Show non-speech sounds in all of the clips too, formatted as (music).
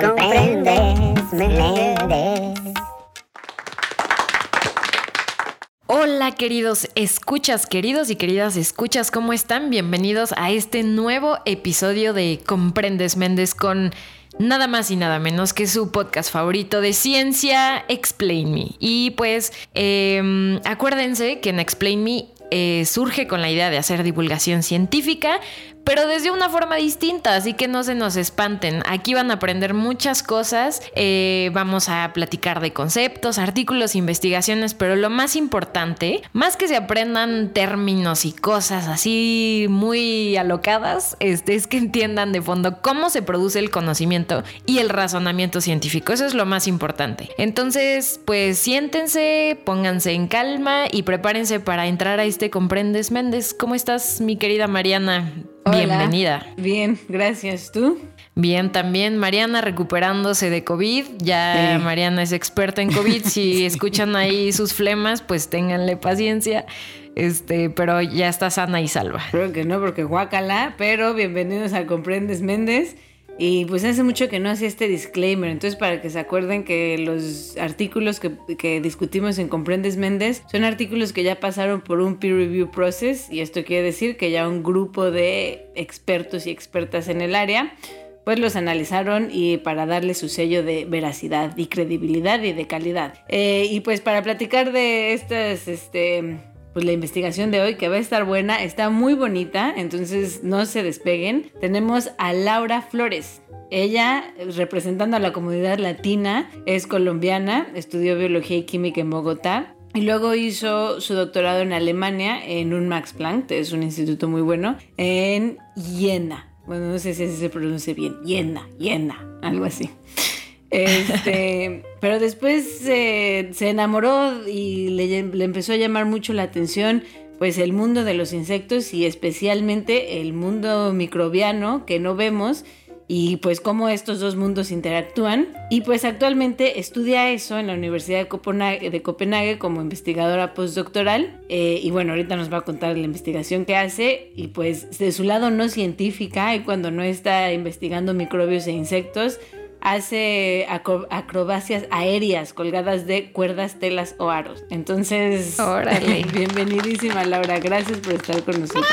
comprendes, Hola queridos escuchas, queridos y queridas escuchas, ¿cómo están? Bienvenidos a este nuevo episodio de Comprendes Méndez con nada más y nada menos que su podcast favorito de ciencia, Explain Me. Y pues em, acuérdense que en Explain Me eh, surge con la idea de hacer divulgación científica, pero desde una forma distinta, así que no se nos espanten. Aquí van a aprender muchas cosas, eh, vamos a platicar de conceptos, artículos, investigaciones, pero lo más importante, más que se aprendan términos y cosas así muy alocadas, este, es que entiendan de fondo cómo se produce el conocimiento y el razonamiento científico. Eso es lo más importante. Entonces, pues siéntense, pónganse en calma y prepárense para entrar a este Comprendes Méndez. ¿Cómo estás, mi querida Mariana? Bienvenida. Bien, gracias. ¿Tú? Bien, también Mariana recuperándose de COVID. Ya Mariana es experta en COVID. Si (laughs) escuchan ahí sus flemas, pues ténganle paciencia. Este, pero ya está sana y salva. Creo que no, porque guácala. Pero bienvenidos a Comprendes Méndez. Y pues hace mucho que no hacía este disclaimer, entonces para que se acuerden que los artículos que, discutimos en Comprendes Méndez son artículos que ya pasaron por un peer review process y esto quiere decir que ya un grupo de expertos y expertas en el área pues los analizaron y para darle su sello de veracidad y credibilidad y de calidad. Eh, y pues para platicar de estas, este, pues la investigación de hoy que va a estar buena, está muy bonita, entonces no se despeguen. Tenemos a Laura Flores. Ella, representando a la comunidad latina, es colombiana, estudió biología y química en Bogotá, y luego hizo su doctorado en Alemania en un Max Planck, es un instituto muy bueno, en Jena. Bueno, no sé si así se pronuncia bien. Jena, Jena, algo así. (laughs) Este, pero después se enamoró y le, empezó a llamar mucho la atención pues el mundo de los insectos y especialmente el mundo microbiano que no vemos y pues cómo estos dos mundos interactúan. Y pues actualmente estudia eso en la Universidad de Copenhague, de Copenhague como investigadora postdoctoral. Eh, y bueno, ahorita nos va a contar la investigación que hace. Y pues de su lado no científica, y cuando no está investigando microbios e insectos, hace acrobacias aéreas colgadas de cuerdas, telas o aros. Entonces, órale, (laughs) bienvenidísima Laura, gracias por estar con nosotros.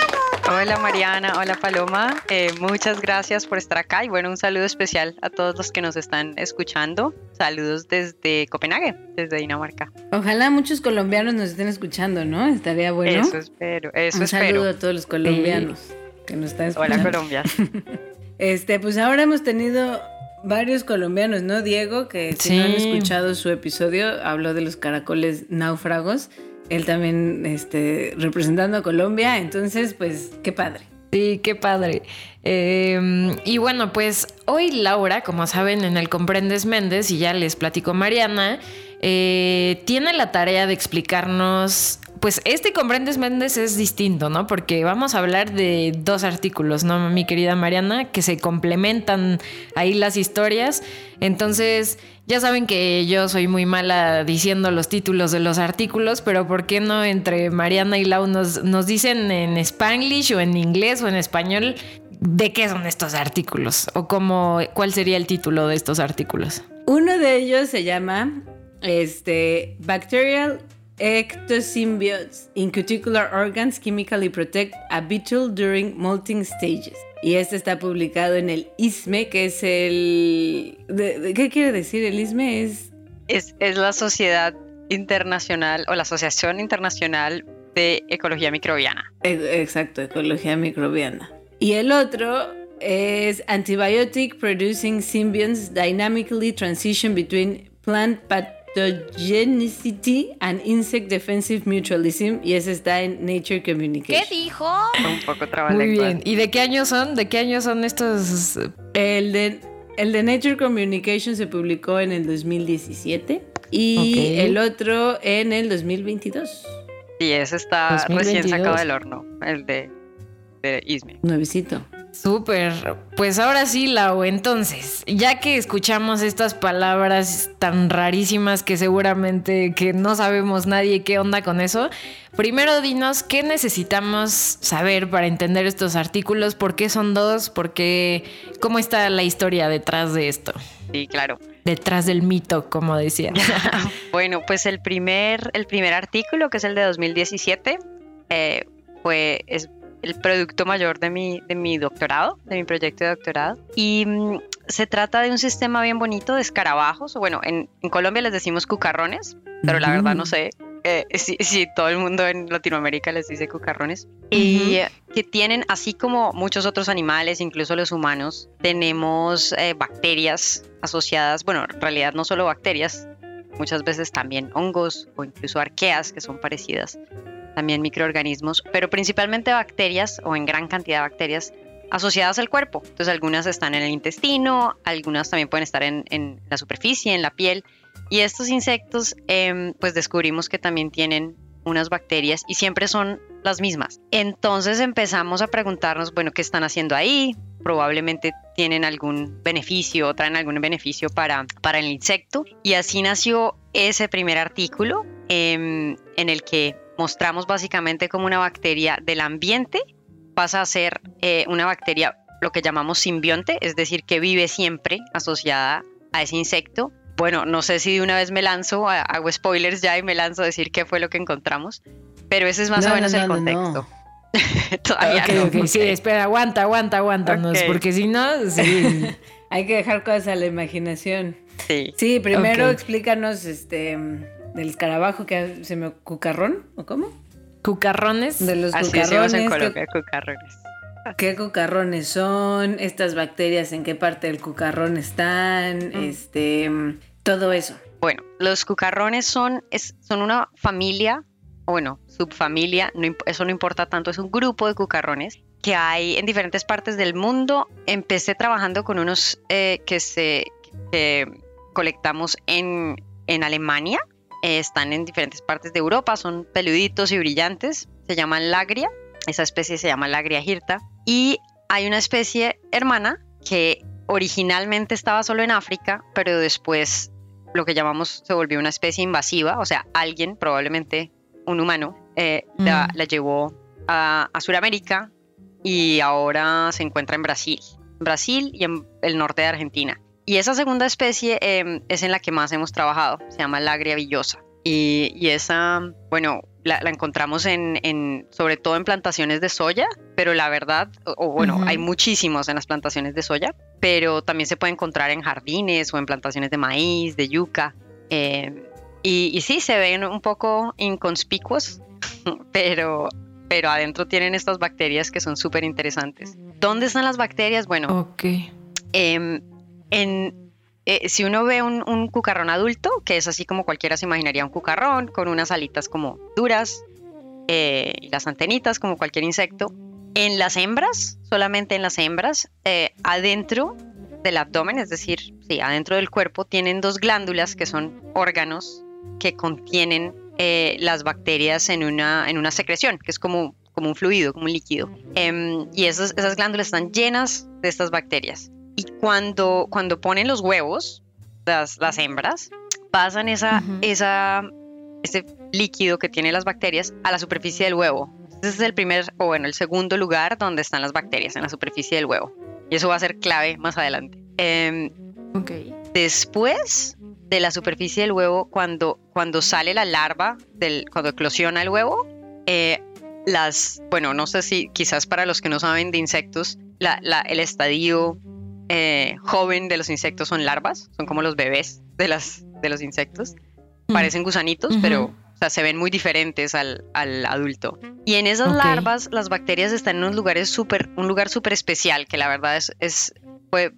Hola Mariana, hola Paloma, eh, muchas gracias por estar acá y bueno, un saludo especial a todos los que nos están escuchando. Saludos desde Copenhague, desde Dinamarca. Ojalá muchos colombianos nos estén escuchando, ¿no? Estaría bueno. Eso espero, eso un saludo a todos los colombianos que nos están escuchando. Hola Colombia. (laughs) este, pues ahora hemos tenido varios colombianos, ¿no? Diego, que si no han escuchado su episodio, habló de los caracoles náufragos. Él también este, representando a Colombia, entonces, pues, qué padre. Sí, qué padre. Em, y bueno, pues hoy Laura, como saben, en el Comprendes Méndez, y ya les platico Mariana, eh, tiene la tarea de explicarnos pues este Comprendes Méndez es distinto, ¿no? Porque vamos a hablar de dos artículos, ¿no, mi querida Mariana? Que se complementan ahí las historias. Entonces, ya saben que yo soy muy mala diciendo los títulos de los artículos, pero ¿por qué no entre Mariana y Lau nos, nos dicen en spanglish o en inglés o en español de qué son estos artículos? ¿O cómo, cuál sería el título de estos artículos? Uno de ellos se llama este, Bacterial Ectosymbiotes in cuticular organs chemically protect a beetle during molting stages. Y este está publicado en el ISME, que es el... ¿Qué quiere decir el ISME? Es... es... Es la Sociedad Internacional o la Asociación Internacional de Ecología Microbiana. E, exacto, Ecología Microbiana. Y el otro es Antibiotic Producing Symbionts Dynamically Transition Between Plant Pathogenicity and Insect Defensive Mutualism y ese está en Nature Communication. ¿Qué dijo? Un poco Muy bien. ¿Y de qué años son? ¿De qué años son estos? El de, el de Nature Communication se publicó en el 2017 y el otro en el 2022. Y ese está recién sacado del horno, el de, de ISME. Nuevecito. Súper. Pues ahora sí, Lau, entonces, ya que escuchamos estas palabras tan rarísimas que seguramente que no sabemos nadie qué onda con eso, primero dinos qué necesitamos saber para entender estos artículos, por qué son dos, por qué, cómo está la historia detrás de esto. Sí, claro. Detrás del mito, como decía. (laughs) bueno, pues el primer, el primer artículo, que es el de 2017, eh, fue, es el producto mayor de mi, de mi doctorado, de mi proyecto de doctorado. Y mm, se trata de un sistema bien bonito de escarabajos. Bueno, en, en Colombia les decimos cucarrones, pero la verdad no sé eh, si, todo el mundo en Latinoamérica les dice cucarrones. Y que tienen, así como muchos otros animales, incluso los humanos, tenemos eh, bacterias asociadas, bueno, en realidad no solo bacterias, muchas veces también hongos o incluso arqueas que son parecidas también microorganismos, pero principalmente bacterias o en gran cantidad de bacterias asociadas al cuerpo. Entonces algunas están en el intestino, algunas también pueden estar en, la superficie, en la piel. Y estos insectos, em, pues descubrimos que también tienen unas bacterias y siempre son las mismas. Entonces empezamos a preguntarnos, bueno, ¿qué están haciendo ahí? Probablemente tienen algún beneficio, traen algún beneficio para, para el insecto. Y así nació ese primer artículo em, en el que mostramos básicamente como una bacteria del ambiente pasa a ser eh, una bacteria lo que llamamos simbionte, es decir, que vive siempre asociada a ese insecto. Bueno, no sé si de una vez me lanzo, hago spoilers ya y me lanzo a decir qué fue lo que encontramos, pero ese es más o menos el contexto. (laughs) Todavía no. Sí, espera, aguanta, aguanta, aguántanos, porque si no, (laughs) Hay que dejar cosas a la imaginación. Sí. Sí, primero explícanos este del escarabajo que se me cucarrón o cómo? Cucarrones. De los Así cucarrones. En Colombia, cucarrones. ¿Qué cucarrones son? Estas bacterias en qué parte del cucarrón están, mm. este, todo eso. Bueno, los cucarrones son, son una familia, bueno, subfamilia, eso no importa tanto, es un grupo de cucarrones que hay en diferentes partes del mundo. Empecé trabajando con unos eh, que se colectamos en, en Alemania, eh, están en diferentes partes de Europa, son peluditos y brillantes, se llaman lagria, esa especie se llama lagria hirta, y hay una especie hermana que originalmente estaba solo en África, pero después lo que llamamos se volvió una especie invasiva, o sea, alguien, probablemente un humano, eh, la, mm. llevó a, a Sudamérica y ahora se encuentra en Brasil, Brasil y en el norte de Argentina. Y esa segunda especie em, es en la que más hemos trabajado, se llama Lagria villosa. Y, esa, bueno, la, encontramos en, sobre todo en plantaciones de soya, pero la verdad, o, bueno, hay muchísimos en las plantaciones de soya, pero también se puede encontrar en jardines o en plantaciones de maíz, de yuca. Em, y, y, sí, se ven un poco inconspicuos, (laughs) pero, pero adentro tienen estas bacterias que son súper interesantes. ¿Dónde están las bacterias? Bueno, okay. eh, en, eh, si uno ve un, cucarrón adulto, que es así como cualquiera se imaginaría un cucarrón, con unas alitas como duras eh, y las antenitas como cualquier insecto, en las hembras, solamente en las hembras, eh, adentro del abdomen, es decir, sí, adentro del cuerpo, tienen dos glándulas que son órganos que contienen las bacterias en una, en una secreción, que es como, como un fluido, como un líquido. Em, y esas, esas glándulas están llenas de estas bacterias. Y cuando, cuando ponen los huevos, las, las hembras, pasan esa, esa, ese líquido que tienen las bacterias a la superficie del huevo. Ese es el primer, o bueno, el segundo lugar donde están las bacterias, en la superficie del huevo. Y eso va a ser clave más adelante. Eh, Después de la superficie del huevo, cuando, cuando sale la larva, del, cuando eclosiona el huevo, eh, las, bueno, no sé si quizás para los que no saben de insectos, la, la, el estadio eh, joven de los insectos son larvas, son como los bebés de, las, de los insectos. Mm. Parecen gusanitos, pero se ven muy diferentes al, adulto. Y en esas larvas, las bacterias están en unos lugares super, un lugar súper especial, que la verdad es, es, fue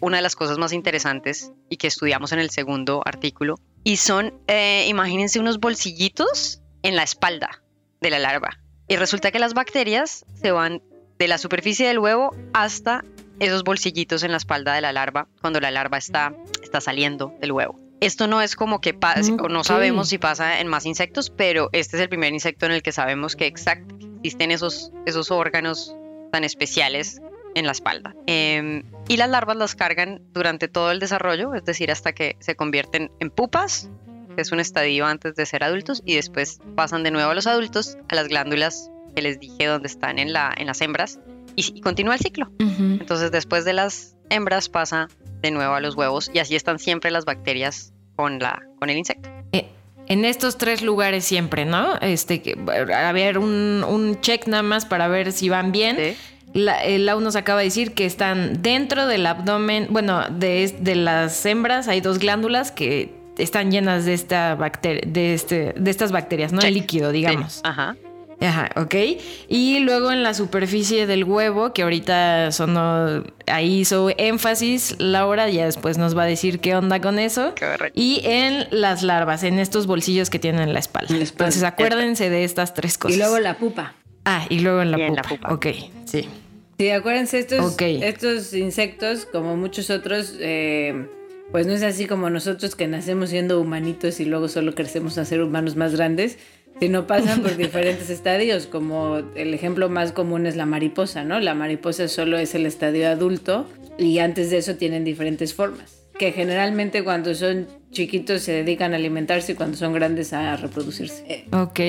una de las cosas más interesantes y que estudiamos en el segundo artículo. Y son, eh, imagínense, unos bolsillitos en la espalda de la larva. Y resulta que las bacterias se van de la superficie del huevo hasta esos bolsillitos en la espalda de la larva cuando la larva está, está saliendo del huevo. Esto no es como que pasa, o no sabemos si pasa en más insectos, pero este es el primer insecto en el que sabemos que existen esos, esos órganos tan especiales en la espalda. Em, y las larvas las cargan durante todo el desarrollo, es decir, hasta que se convierten en pupas, que es un estadio antes de ser adultos, y después pasan de nuevo a los adultos, a las glándulas que les dije donde están en, la, en las hembras, y, continúa el ciclo. Entonces después de las hembras pasa de nuevo a los huevos, y así están siempre las bacterias con, la, con el insecto. Eh, en estos tres lugares siempre, ¿no? Este, a ver, un, un check nada más para ver si van bien. Sí la, el Lau nos acaba de decir que están dentro del abdomen, bueno, de, de las hembras hay dos glándulas que están llenas de esta bacteria, de, este, de estas bacterias, ¿no? El líquido, digamos. Ajá. Ajá, ok. Y luego en la superficie del huevo, que ahorita sonó, ahí hizo énfasis, Laura ya después nos va a decir qué onda con eso. Correcto. Y en las larvas, en estos bolsillos que tienen en la espalda. Entonces acuérdense de estas tres cosas. Y luego la pupa. Ah, y luego en la, pupa. la pupa. Ok, sí. Sí, acuérdense, estos, estos insectos, como muchos otros, eh, pues no es así como nosotros que nacemos siendo humanitos y luego solo crecemos a ser humanos más grandes, sino pasan por diferentes estadios, como el ejemplo más común es la mariposa, ¿no? La mariposa solo es el estadio adulto y antes de eso tienen diferentes formas que generalmente cuando son chiquitos se dedican a alimentarse y cuando son grandes a reproducirse. Ok.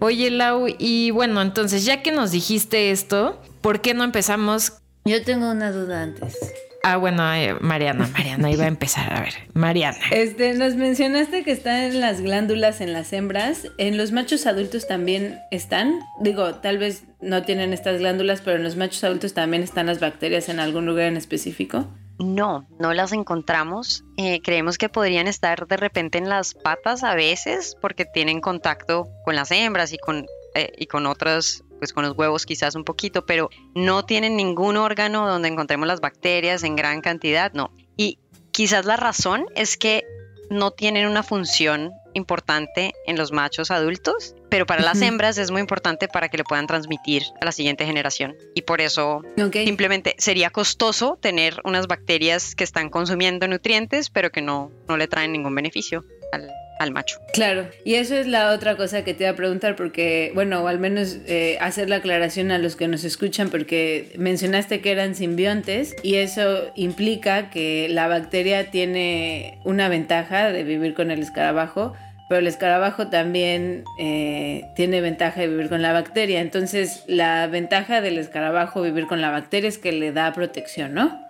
Oye, Lau, y bueno, entonces ya que nos dijiste esto, ¿por qué no empezamos? Yo tengo una duda antes. Ah, bueno, eh, Mariana, (laughs) Mariana iba a empezar. A ver, Mariana. Este, nos mencionaste que están las glándulas en las hembras. ¿En los machos adultos también están? Digo, tal vez no tienen estas glándulas, pero en los machos adultos también están las bacterias en algún lugar en específico. No, no las encontramos. Eh, creemos que podrían estar de repente en las patas a veces porque tienen contacto con las hembras y con, eh, y con otras, pues con los huevos quizás un poquito, pero no tienen ningún órgano donde encontremos las bacterias en gran cantidad, no. Y quizás la razón es que no tienen una función importante en los machos adultos, pero para las hembras es muy importante para que le puedan transmitir a la siguiente generación. Y por eso simplemente sería costoso tener unas bacterias que están consumiendo nutrientes, pero que no, no le traen ningún beneficio al, al macho. Claro, y eso es la otra cosa que te iba a preguntar, porque, bueno, o al menos eh, hacer la aclaración a los que nos escuchan, porque mencionaste que eran simbiontes y eso implica que la bacteria tiene una ventaja de vivir con el escarabajo, pero el escarabajo también eh, tiene ventaja de vivir con la bacteria. Entonces, la ventaja del escarabajo vivir con la bacteria es que le da protección, ¿no?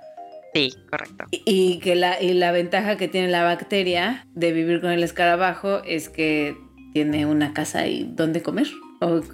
Sí, correcto. Y, que la, y la ventaja que tiene la bacteria de vivir con el escarabajo es que tiene una casa y donde comer.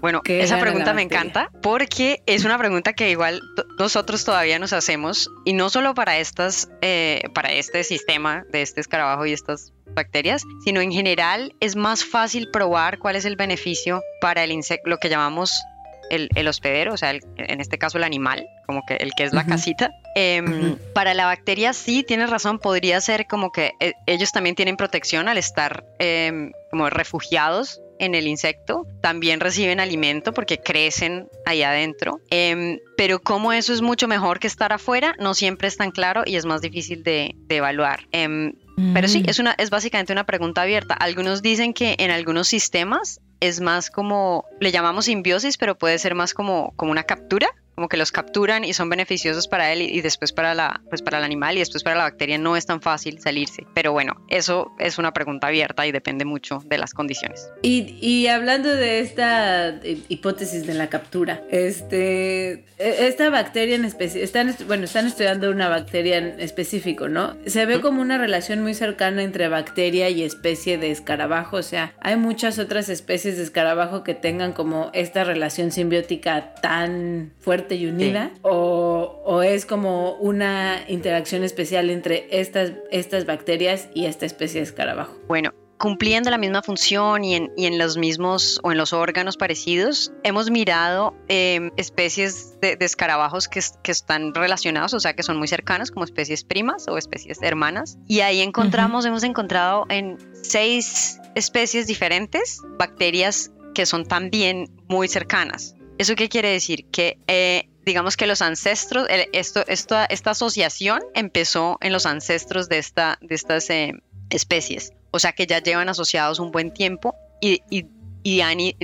Bueno, esa pregunta me encanta porque es una pregunta que igual nosotros todavía nos hacemos y no solo para estas, eh, para este sistema de este escarabajo y estas bacterias, sino en general es más fácil probar cuál es el beneficio para el insecto, lo que llamamos el, hospedero, o sea, en este caso el animal, como que el que es la casita. Em, para la bacteria sí, tienes razón, podría ser como que eh, ellos también tienen protección al estar em, como refugiados en el insecto, también reciben alimento porque crecen ahí adentro, em, pero como eso es mucho mejor que estar afuera, no siempre es tan claro y es más difícil de, evaluar. Pero sí, mm. es, una, es básicamente una pregunta abierta. Algunos dicen que en algunos sistemas es más como, le llamamos simbiosis, pero puede ser más como, como una captura como que los capturan y son beneficiosos para él y, después para la pues para el animal y después para la bacteria no es tan fácil salirse. Pero bueno eso es una pregunta abierta y depende mucho de las condiciones. Y, y hablando de esta hipótesis de la captura este e, esta bacteria en especie están bueno están estudiando una bacteria en específico no se ve como una relación muy cercana entre bacteria y especie de escarabajo o sea hay muchas otras especies de escarabajo que tengan como esta relación simbiótica tan fuerte y unida o, es como una interacción especial entre estas, estas bacterias y esta especie de escarabajo? Bueno, cumpliendo la misma función y en, y en, los mismos o en los órganos parecidos, hemos mirado em, especies de, escarabajos que, que, están relacionados, o sea, que son muy cercanos, como especies primas o especies hermanas. Y ahí encontramos, hemos encontrado en seis especies diferentes bacterias que son también muy cercanas. ¿Eso qué quiere decir? Que eh, digamos que los ancestros, esto, esta, esta asociación empezó en los ancestros de, esta, de estas eh, especies, o sea que ya llevan asociados un buen tiempo y, y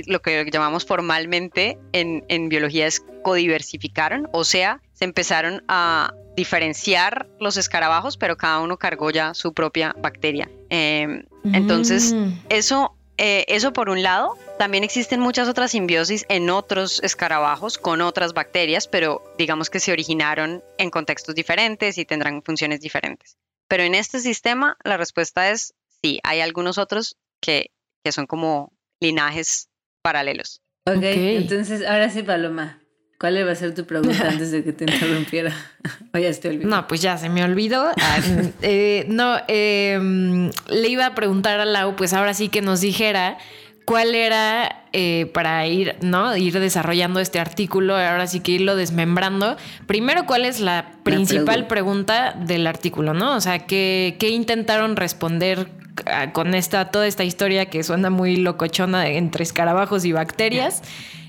lo que llamamos formalmente en, en biología es codiversificaron, o sea, se empezaron a diferenciar los escarabajos, pero cada uno cargó ya su propia bacteria. Em, entonces, mm. eso, eh, eso por un lado. También existen muchas otras simbiosis en otros escarabajos con otras bacterias, pero digamos que se originaron en contextos diferentes y tendrán funciones diferentes. Pero en este sistema la respuesta es sí, hay algunos otros que, que son como linajes paralelos. Ok, entonces ahora sí, Paloma, ¿cuál va a ser tu pregunta antes de que te (laughs) interrumpiera? (laughs) o ya te olvidó. No, pues ya se me olvidó. Ah, (laughs) eh, no, em, le iba a preguntar a Lau, pues ahora sí que nos dijera cuál era eh, para ir, ¿no? Ir desarrollando este artículo, ahora sí que irlo desmembrando. Primero, ¿cuál es la principal pregunta del artículo, ¿no? O sea, ¿qué, qué intentaron responder con esta, toda esta historia que suena muy locochona entre escarabajos y bacterias.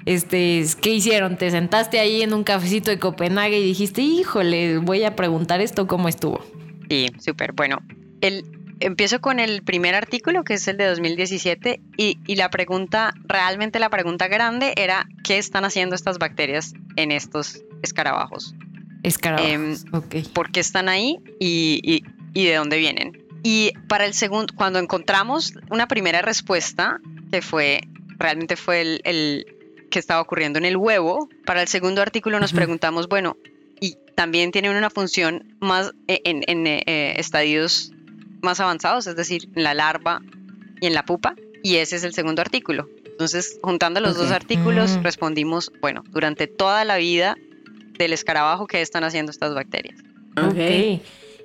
Este, ¿qué hicieron? ¿Te sentaste ahí en un cafecito de Copenhague y dijiste, híjole, voy a preguntar esto cómo estuvo? Sí, súper. Bueno, el, empiezo con el primer artículo, que es el de 2017, y, y, la pregunta, realmente la pregunta grande era, ¿qué están haciendo estas bacterias en estos escarabajos? Escarabajos, ok. ¿Por qué están ahí y, y de dónde vienen? Y para el segundo, cuando encontramos una primera respuesta, que fue, realmente fue el, que estaba ocurriendo en el huevo, para el segundo artículo nos preguntamos, bueno, y también tiene una función más e, en, eh, estadios más avanzados, es decir, en la larva y en la pupa, y ese es el segundo artículo. Entonces, juntando los dos artículos, mm. respondimos, bueno, durante toda la vida del escarabajo, ¿qué están haciendo estas bacterias? Ok.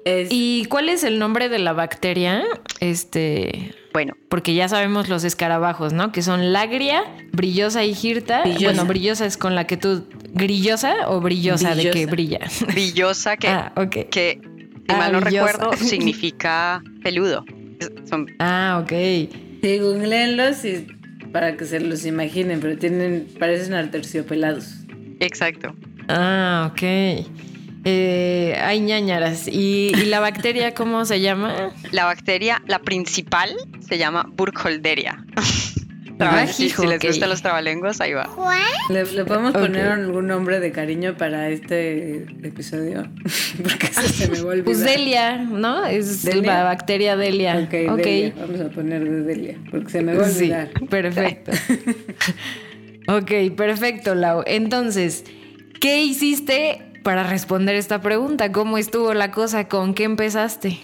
¿Y cuál es el nombre de la bacteria? Este. Bueno. Porque ya sabemos los escarabajos, ¿no? Que son lagria, brillosa y girta. Bueno, brillosa es con la que tú. ¿Grillosa o brillosa, de que brilla? Brillosa, que. (laughs) ah. Que, si mal no recuerdo, (laughs) significa peludo. Ah, ok. Sí, googleenlos y para que se los imaginen, pero tienen. parecen arterciopelados. Exacto. Ah, ok. Eh, hay ñañaras. ¿Y, la bacteria cómo se llama? La bacteria, la principal, se llama Burkholderia. (laughs) si, les gustan los trabalenguas, ahí va. ¿Le, podemos poner algún nombre de cariño para este episodio? (laughs) Porque se me vuelve. Pues Delia, ¿no? Es la bacteria Delia. Ok, okay. Vamos a poner de Delia, porque se me va a olvidar. Sí, perfecto. (laughs) ok, perfecto, Lau. Entonces, ¿qué hiciste para responder esta pregunta. ¿Cómo estuvo la cosa? ¿Con qué empezaste?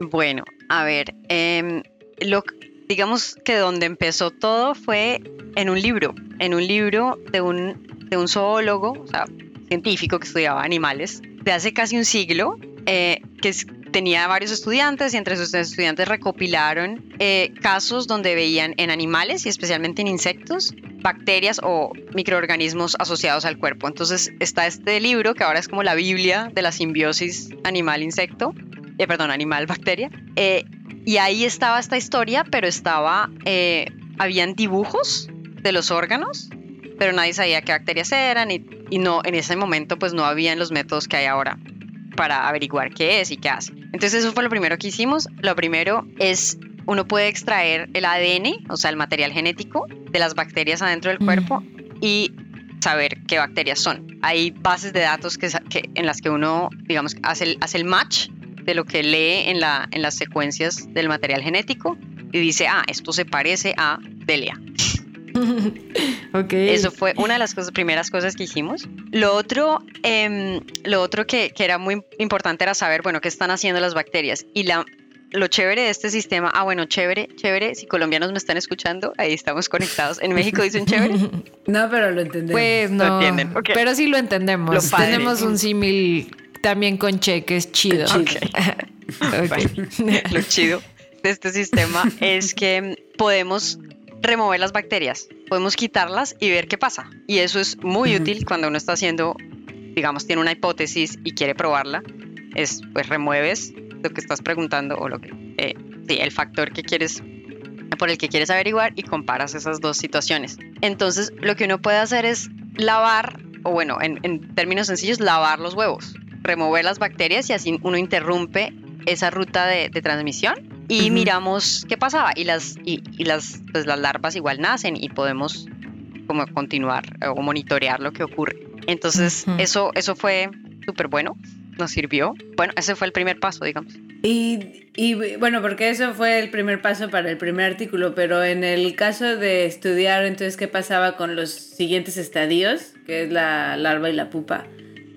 Bueno, a ver, em, lo, digamos que donde empezó todo fue en un libro, en un libro de un, de un zoólogo, o sea, científico que estudiaba animales, de hace casi un siglo, eh, que tenía varios estudiantes y entre sus estudiantes recopilaron eh, casos donde veían en animales y especialmente en insectos bacterias o microorganismos asociados al cuerpo. Entonces está este libro que ahora es como la Biblia de la simbiosis animal-insecto, eh, perdón, animal-bacteria. Y ahí estaba esta historia, pero estaba, eh, habían dibujos de los órganos, pero nadie sabía qué bacterias eran y, y no, en ese momento pues no habían los métodos que hay ahora para averiguar qué es y qué hace. Entonces eso fue lo primero que hicimos. Lo primero es uno puede extraer el ADN, o sea, el material genético de las bacterias adentro del cuerpo y saber qué bacterias son. Hay bases de datos que, en las que uno, digamos, hace el, hace el match de lo que lee en, la, en las secuencias del material genético y dice, ah, esto se parece a Delia. (laughs) okay. Eso fue una de las cosas, primeras cosas que hicimos. Lo otro, em, lo otro que, que, era muy importante era saber, bueno, qué están haciendo las bacterias. Y la, lo chévere de este sistema, ah bueno, chévere, chévere, si colombianos me están escuchando, ahí estamos conectados. En México dicen chévere. (laughs) No, pero lo entendemos. Pues no, entienden? pero sí lo entendemos. Tenemos un símil también con Che, que es chido. (laughs) lo chido de este sistema es que podemos remover las bacterias, podemos quitarlas y ver qué pasa. Y eso es muy útil cuando uno está haciendo, digamos, tiene una hipótesis y quiere probarla. Es, pues remueves lo que estás preguntando o lo que, eh, sí, el factor que quieres por el que quieres averiguar y comparas esas dos situaciones. Entonces, lo que uno puede hacer es lavar, o bueno, en, términos sencillos, lavar los huevos, remover las bacterias y así uno interrumpe esa ruta de, transmisión y miramos qué pasaba. Y las, y, las, pues las larvas igual nacen y podemos como continuar o monitorear lo que ocurre. Entonces, eso, eso fue súper bueno, nos sirvió. Bueno, ese fue el primer paso, digamos. Y, y, bueno, porque eso fue el primer paso para el primer artículo, pero en el caso de estudiar entonces qué pasaba con los siguientes estadios, que es la larva y la pupa,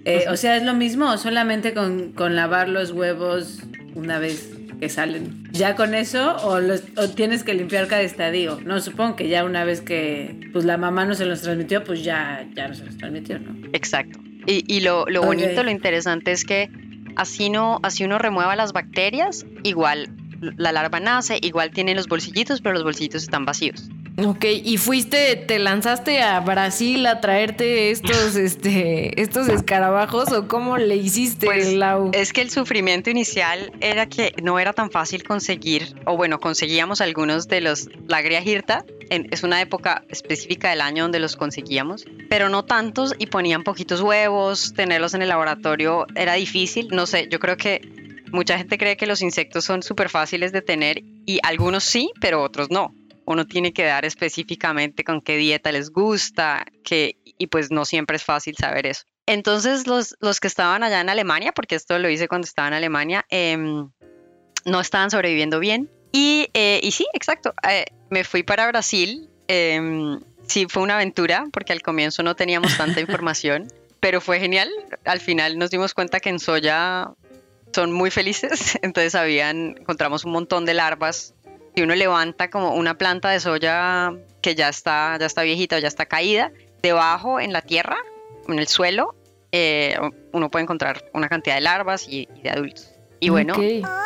eh, o sea, ¿es lo mismo solamente con, con, lavar los huevos una vez que salen? ¿Ya con eso o, los, o, tienes que limpiar cada estadio? No, supongo que ya una vez que pues, la mamá no se los transmitió, pues ya, ya no se los transmitió, ¿no? Exacto. Y, y lo, lo bonito, lo interesante es que así, no, así uno remueva las bacterias, igual la larva nace, igual tiene los bolsillitos, pero los bolsillitos están vacíos. Ok, y fuiste, te lanzaste a Brasil a traerte estos, este, estos escarabajos o cómo le hiciste, pues, Lau? Es que el sufrimiento inicial era que no era tan fácil conseguir, o bueno, conseguíamos algunos de los, la girta, es una época específica del año donde los conseguíamos, pero no tantos y ponían poquitos huevos, tenerlos en el laboratorio era difícil, no sé, yo creo que mucha gente cree que los insectos son súper fáciles de tener y algunos sí, pero otros no uno tiene que dar específicamente con qué dieta les gusta, que, y pues no siempre es fácil saber eso. Entonces los, los que estaban allá en Alemania, porque esto lo hice cuando estaba en Alemania, em, no estaban sobreviviendo bien. Y, eh, y sí, exacto, eh, me fui para Brasil. Em, sí, fue una aventura, porque al comienzo no teníamos tanta (laughs) información, pero fue genial. Al final nos dimos cuenta que en soya son muy felices, (laughs) entonces habían, encontramos un montón de larvas si uno levanta como una planta de soya que ya está, ya está viejita o ya está caída, debajo en la tierra, en el suelo, eh, uno puede encontrar una cantidad de larvas y, de adultos. Y bueno,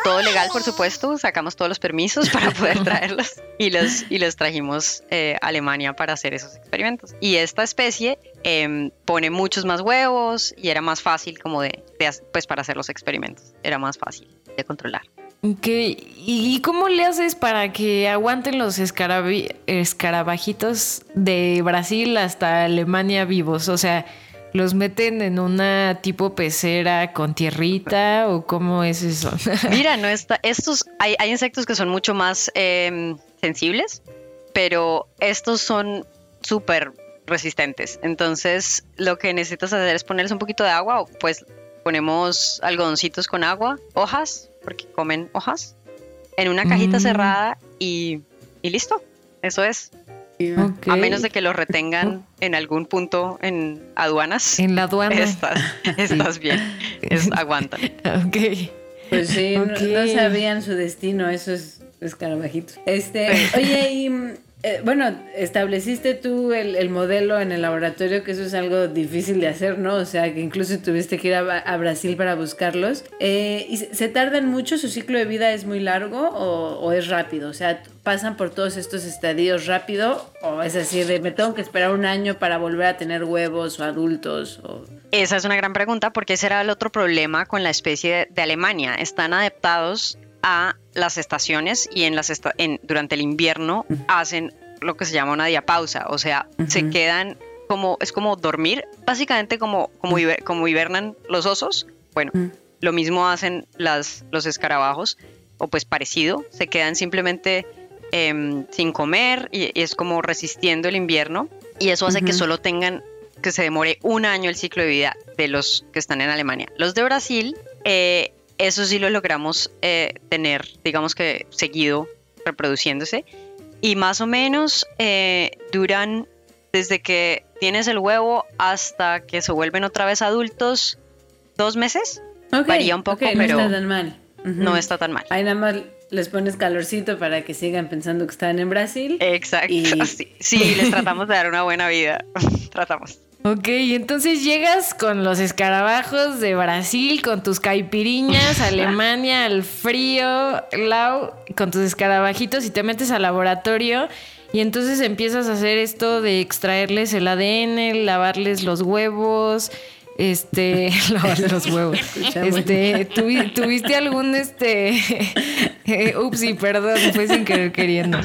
todo legal, por supuesto, sacamos todos los permisos para poder (laughs) traerlos y los, y los trajimos eh, a Alemania para hacer esos experimentos. Y esta especie em, pone muchos más huevos y era más fácil como de, pues para hacer los experimentos, era más fácil de controlar. ¿Y cómo le haces para que aguanten los escarabajitos de Brasil hasta Alemania vivos? O sea, ¿los meten en una tipo pecera con tierrita o cómo es eso? (laughs) Mira, no está. Estos hay, insectos que son mucho más em, sensibles, pero estos son súper resistentes. Entonces, lo que necesitas hacer es ponerles un poquito de agua o pues ponemos algodoncitos con agua, hojas porque comen hojas, en una cajita mm. cerrada y, listo. Eso es. A menos de que lo retengan en algún punto en aduanas. En la aduana. Estás, (laughs) bien. aguantan. Ok. Pues sí, no, sabían su destino esos escarabajitos. Este, (laughs) oye, y eh, bueno, estableciste tú el, modelo en el laboratorio, que eso es algo difícil de hacer, ¿no? O sea, que incluso tuviste que ir a, Brasil para buscarlos. Eh, ¿Y se, tardan mucho? ¿Su ciclo de vida es muy largo o, es rápido? O sea, ¿pasan por todos estos estadios rápido? ¿O es así de me tengo que esperar un año para volver a tener huevos o adultos? Esa es una gran pregunta porque ese era el otro problema con la especie de Alemania. Están adaptados a las estaciones y en las en, durante el invierno hacen lo que se llama una diapausa, o sea, se quedan como, es como dormir, básicamente como, como, como hibernan los osos, bueno, lo mismo hacen las, los escarabajos, o pues parecido, se quedan simplemente em, sin comer y, es como resistiendo el invierno, y eso hace que solo tengan, que se demore un año el ciclo de vida de los que están en Alemania. Los de Brasil eh, eso sí lo logramos eh, tener, digamos que seguido reproduciéndose. Y más o menos eh, duran desde que tienes el huevo hasta que se vuelven otra vez adultos, dos meses. Varía un poco, pero no está tan mal. No está tan mal. Ahí nada más les pones calorcito para que sigan pensando que están en Brasil. Exacto. (laughs) sí, les tratamos de dar una buena vida. (laughs) tratamos. Ok, entonces llegas con los escarabajos de Brasil, con tus caipiriñas, (laughs) Alemania, al frío, Lau, con tus escarabajitos y te metes al laboratorio y entonces empiezas a hacer esto de extraerles el ADN, lavarles los huevos, este, (laughs) lavarles los huevos. Este, ¿Tuviste algún este (laughs) Eh, upsi, perdón, fue sin querer queriendo.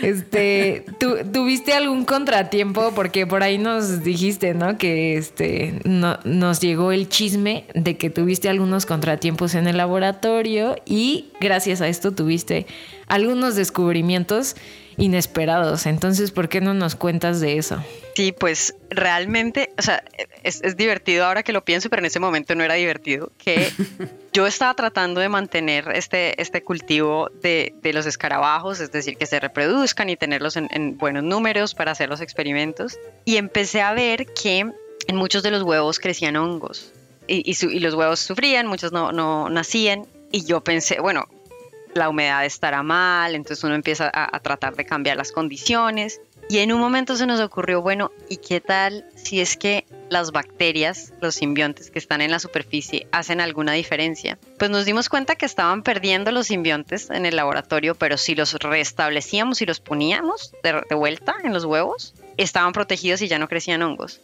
Este, ¿tuviste algún contratiempo? Porque por ahí nos dijiste, ¿no? Que este no, nos llegó el chisme de que tuviste algunos contratiempos en el laboratorio y gracias a esto tuviste algunos descubrimientos inesperados. Entonces, ¿por qué no nos cuentas de eso? Sí, pues realmente, o sea, es, divertido ahora que lo pienso, pero en ese momento no era divertido, que (laughs) yo estaba tratando de mantener este, este cultivo de, los escarabajos, es decir, que se reproduzcan y tenerlos en, buenos números para hacer los experimentos, y empecé a ver que en muchos de los huevos crecían hongos. Y, los huevos sufrían, muchos no, no nacían, y yo pensé, bueno, la humedad estará mal, entonces uno empieza a, tratar de cambiar las condiciones. Y en un momento se nos ocurrió, bueno, ¿y qué tal si es que las bacterias, los simbiontes que están en la superficie, hacen alguna diferencia? Pues nos dimos cuenta que estaban perdiendo los simbiontes en el laboratorio, pero si los restablecíamos y los poníamos de, vuelta en los huevos, estaban protegidos y ya no crecían hongos.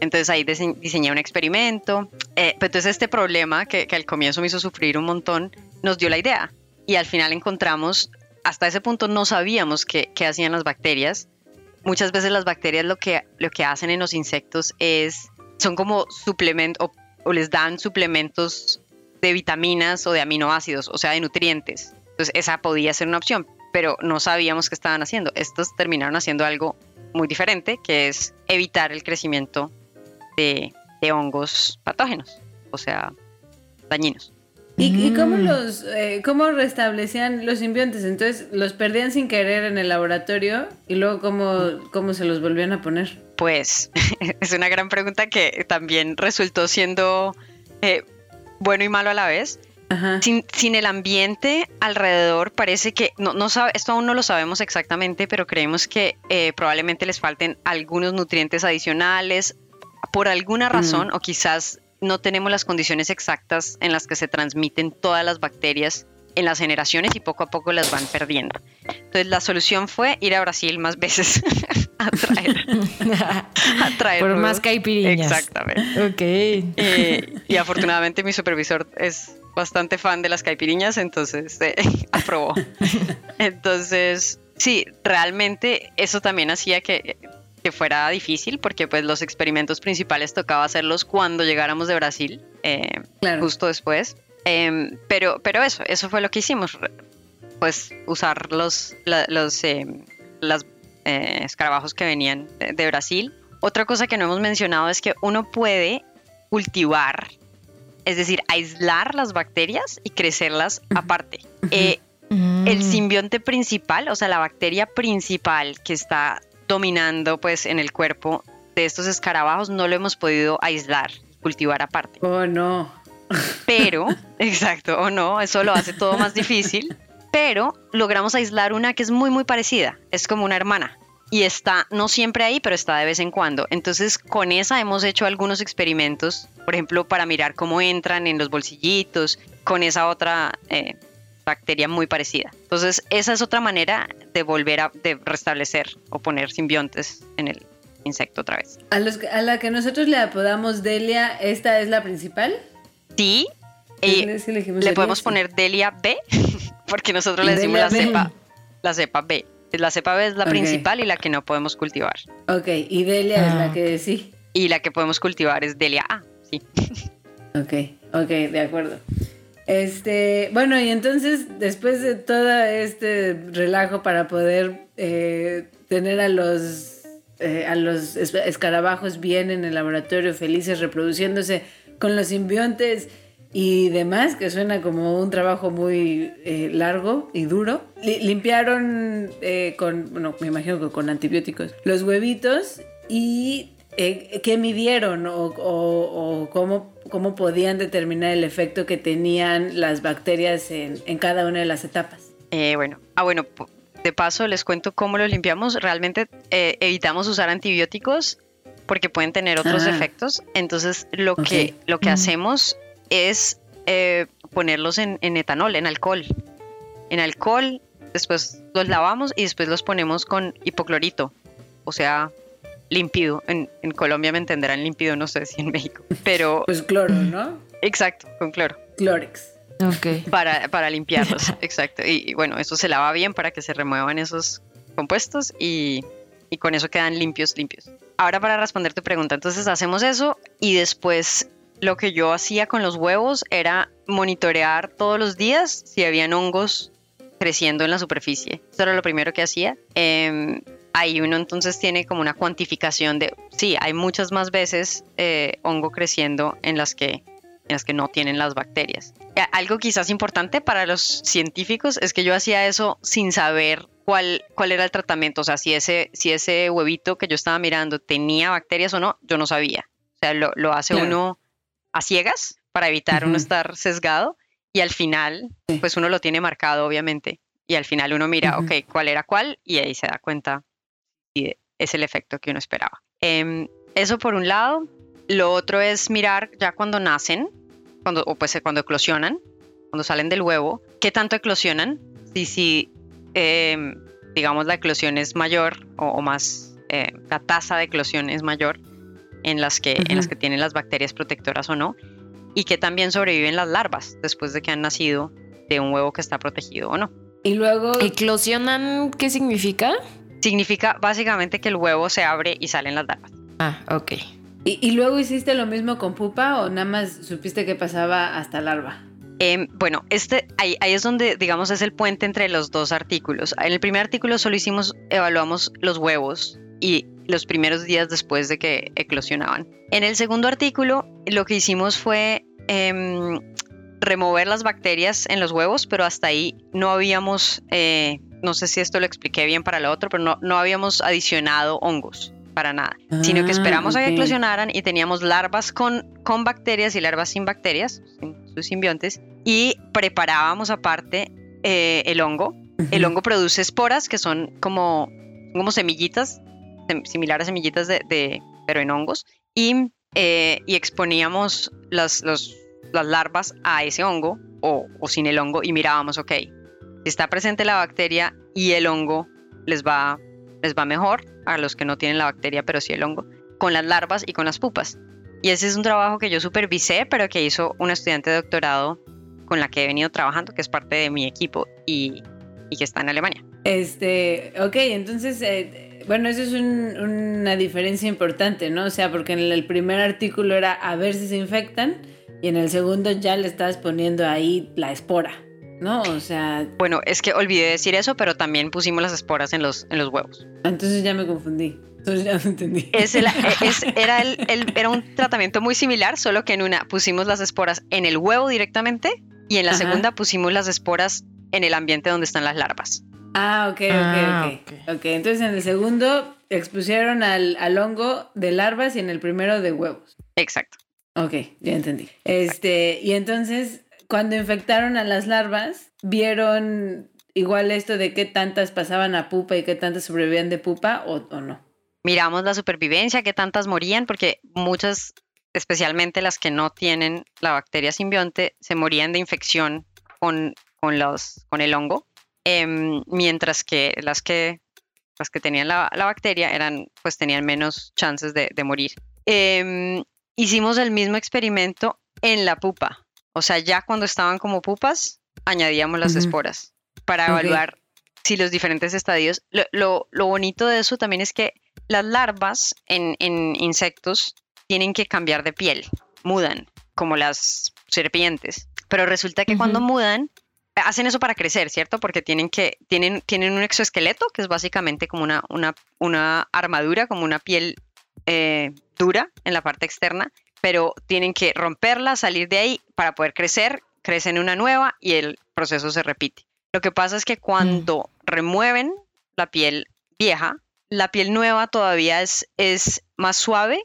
Entonces ahí diseñé un experimento. Eh, pero entonces este problema que al comienzo me hizo sufrir un montón, nos dio la idea y al final encontramos, hasta ese punto no sabíamos qué, hacían las bacterias. Muchas veces las bacterias lo que, lo que hacen en los insectos es, son como suplementos o, les dan suplementos de vitaminas o de aminoácidos, o sea, de nutrientes. Entonces esa podía ser una opción, pero no sabíamos qué estaban haciendo. Estos terminaron haciendo algo muy diferente, que es evitar el crecimiento de, de hongos patógenos, o sea, dañinos. ¿Y, cómo mm. los eh, cómo restablecían los simbiontes? Entonces, ¿los perdían sin querer en el laboratorio y luego cómo, cómo se los volvían a poner? Pues (laughs) es una gran pregunta que también resultó siendo eh, bueno y malo a la vez. Sin, sin, el ambiente alrededor parece que, no, no sabe, esto aún no lo sabemos exactamente, pero creemos que eh, probablemente les falten algunos nutrientes adicionales por alguna mm. razón o quizás no tenemos las condiciones exactas en las que se transmiten todas las bacterias en las generaciones y poco a poco las van perdiendo. Entonces la solución fue ir a Brasil más veces (laughs) a traer, a traer por más caipiriñas. Exactamente. Ok. Eh, y afortunadamente mi supervisor es bastante fan de las caipiriñas, entonces eh, (laughs) aprobó. (laughs) Entonces, sí, realmente eso también hacía que que fuera difícil porque pues los experimentos principales tocaba hacerlos cuando llegáramos de Brasil, eh, justo después. Em, pero, pero eso, eso fue lo que hicimos, pues usar los, los eh, eh, escarabajos que venían de, Brasil. Otra cosa que no hemos mencionado es que uno puede cultivar, es decir, aislar las bacterias y crecerlas aparte. El mm. simbionte principal, o sea, la bacteria principal que está dominando pues en el cuerpo de estos escarabajos no lo hemos podido aislar, cultivar aparte. Oh, no. Pero, (laughs) exacto, o no, eso lo hace todo más difícil, pero logramos aislar una que es muy, muy parecida, es como una hermana. Y está no siempre ahí, pero está de vez en cuando. Entonces, con esa hemos hecho algunos experimentos, por ejemplo, para mirar cómo entran en los bolsillitos, con esa otra eh, bacteria muy parecida. Entonces, esa es otra manera de volver a restablecer o poner simbiontes en el insecto otra vez. A, los, a la que nosotros le apodamos Delia, ¿esta es la principal? Sí. Y le, podemos poner Delia B, (laughs) porque nosotros le decimos la cepa, la cepa B. La cepa B es la principal y la que no podemos cultivar. Ok, y Delia es la ah. que sí. Y la que podemos cultivar es Delia A, sí. (laughs) Ok, ok, de acuerdo. Este, bueno, y entonces después de todo este relajo para poder eh, tener a los, eh, a los escarabajos bien en el laboratorio, felices, reproduciéndose con los simbiontes y demás, que suena como un trabajo muy eh, largo y duro, limpiaron con, bueno, me imagino que con antibióticos, los huevitos y qué midieron o, o cómo cómo podían determinar el efecto que tenían las bacterias en, cada una de las etapas. Eh, bueno, ah, bueno, de paso les cuento cómo lo limpiamos. Realmente eh, evitamos usar antibióticos porque pueden tener otros efectos. Entonces lo que, lo que hacemos es eh, ponerlos en, en, etanol, en alcohol. En alcohol, después los lavamos y después los ponemos con hipoclorito. O sea, límpido. En, Colombia me entenderán límpido, no sé si en México, pero... Pues cloro, ¿no? Exacto, con cloro. Clorex. para, para limpiarlos. (laughs) Exacto. Y, bueno, eso se lava bien para que se remuevan esos compuestos y, y con eso quedan limpios, limpios. Ahora para responder tu pregunta, entonces hacemos eso y después lo que yo hacía con los huevos era monitorear todos los días si habían hongos creciendo en la superficie. Eso era lo primero que hacía. Eh, ahí uno entonces tiene como una cuantificación de, sí, hay muchas más veces eh, hongo creciendo en las que en las que no tienen las bacterias. Algo quizás importante para los científicos es que yo hacía eso sin saber cuál, cuál era el tratamiento, o sea, si ese, si ese huevito que yo estaba mirando tenía bacterias o no, yo no sabía. O sea, lo, lo hace uno a ciegas para evitar uno estar sesgado y al final, pues uno lo tiene marcado, obviamente. Y al final uno mira, ok, cuál era cuál y ahí se da cuenta es el efecto que uno esperaba. Em, eso por un lado. Lo otro es mirar ya cuando nacen, cuando, o pues cuando eclosionan, cuando salen del huevo, qué tanto eclosionan. Si, si em, digamos, la eclosión es mayor o, más, eh, la tasa de eclosión es mayor en las, que, en las que tienen las bacterias protectoras o no y que también sobreviven las larvas después de que han nacido de un huevo que está protegido o no. Y luego... ¿Eclosionan qué significa? Significa básicamente que el huevo se abre y salen las larvas. Ah, ok. ¿Y, luego hiciste lo mismo con pupa o nada más supiste que pasaba hasta larva? Em, bueno, este, ahí, ahí, es donde, digamos, es el puente entre los dos artículos. En el primer artículo solo hicimos, evaluamos los huevos y los primeros días después de que eclosionaban. En el segundo artículo lo que hicimos fue em, remover las bacterias en los huevos, pero hasta ahí no habíamos, eh, no sé si esto lo expliqué bien para lo otro, pero no, no habíamos adicionado hongos para nada, sino que ah, esperamos a que eclosionaran y teníamos larvas con, con bacterias y larvas sin bacterias, sus simbiontes, y preparábamos aparte eh, el hongo. El hongo produce esporas que son como, como semillitas similar a semillitas de, pero en hongos, y, eh, y exponíamos las, las larvas a ese hongo o, o, sin el hongo y mirábamos, ok, si está presente la bacteria y el hongo les va, les va mejor a los que no tienen la bacteria, pero sí el hongo, con las larvas y con las pupas. Y ese es un trabajo que yo supervisé, pero que hizo una estudiante de doctorado con la que he venido trabajando, que es parte de mi equipo y, y que está en Alemania. Este, ok, entonces eh, bueno, eso es una diferencia importante, ¿no? O sea, porque en el primer artículo era a ver si se infectan y en el segundo ya le estás poniendo ahí la espora, ¿no? O sea... Bueno, es que olvidé decir eso, pero también pusimos las esporas en los, en los huevos. Entonces ya me confundí. Entonces ya me entendí. (laughs) era, era un tratamiento muy similar, solo que en una pusimos las esporas en el huevo directamente y en la segunda pusimos las esporas en el ambiente donde están las larvas. Ah, ok, ok, ah, ok. Ok, entonces en el segundo expusieron al, hongo de larvas y en el primero de huevos. Exacto. Ok, ya entendí. Este, y entonces, cuando infectaron a las larvas, vieron igual esto de qué tantas pasaban a pupa y qué tantas sobrevivían de pupa o, no. Miramos la supervivencia, qué tantas morían, porque muchas, especialmente las que no tienen la bacteria simbionte, se morían de infección con, con el hongo Em, mientras que las que las que tenían la, bacteria eran, pues tenían menos chances de, morir. Em, hicimos el mismo experimento en la pupa, o sea, ya cuando estaban como pupas, añadíamos las esporas para evaluar si los diferentes estadios. Lo, bonito de eso también es que las larvas en, insectos tienen que cambiar de piel, mudan, como las serpientes. Pero resulta que cuando mudan, hacen eso para crecer, ¿cierto? Porque tienen que, tienen, tienen un exoesqueleto, que es básicamente como una, una, una armadura, como una piel eh, dura en la parte externa, pero tienen que romperla, salir de ahí para poder crecer, crecen una nueva y el proceso se repite. Lo que pasa es que cuando remueven la piel vieja, la piel nueva todavía es, es más suave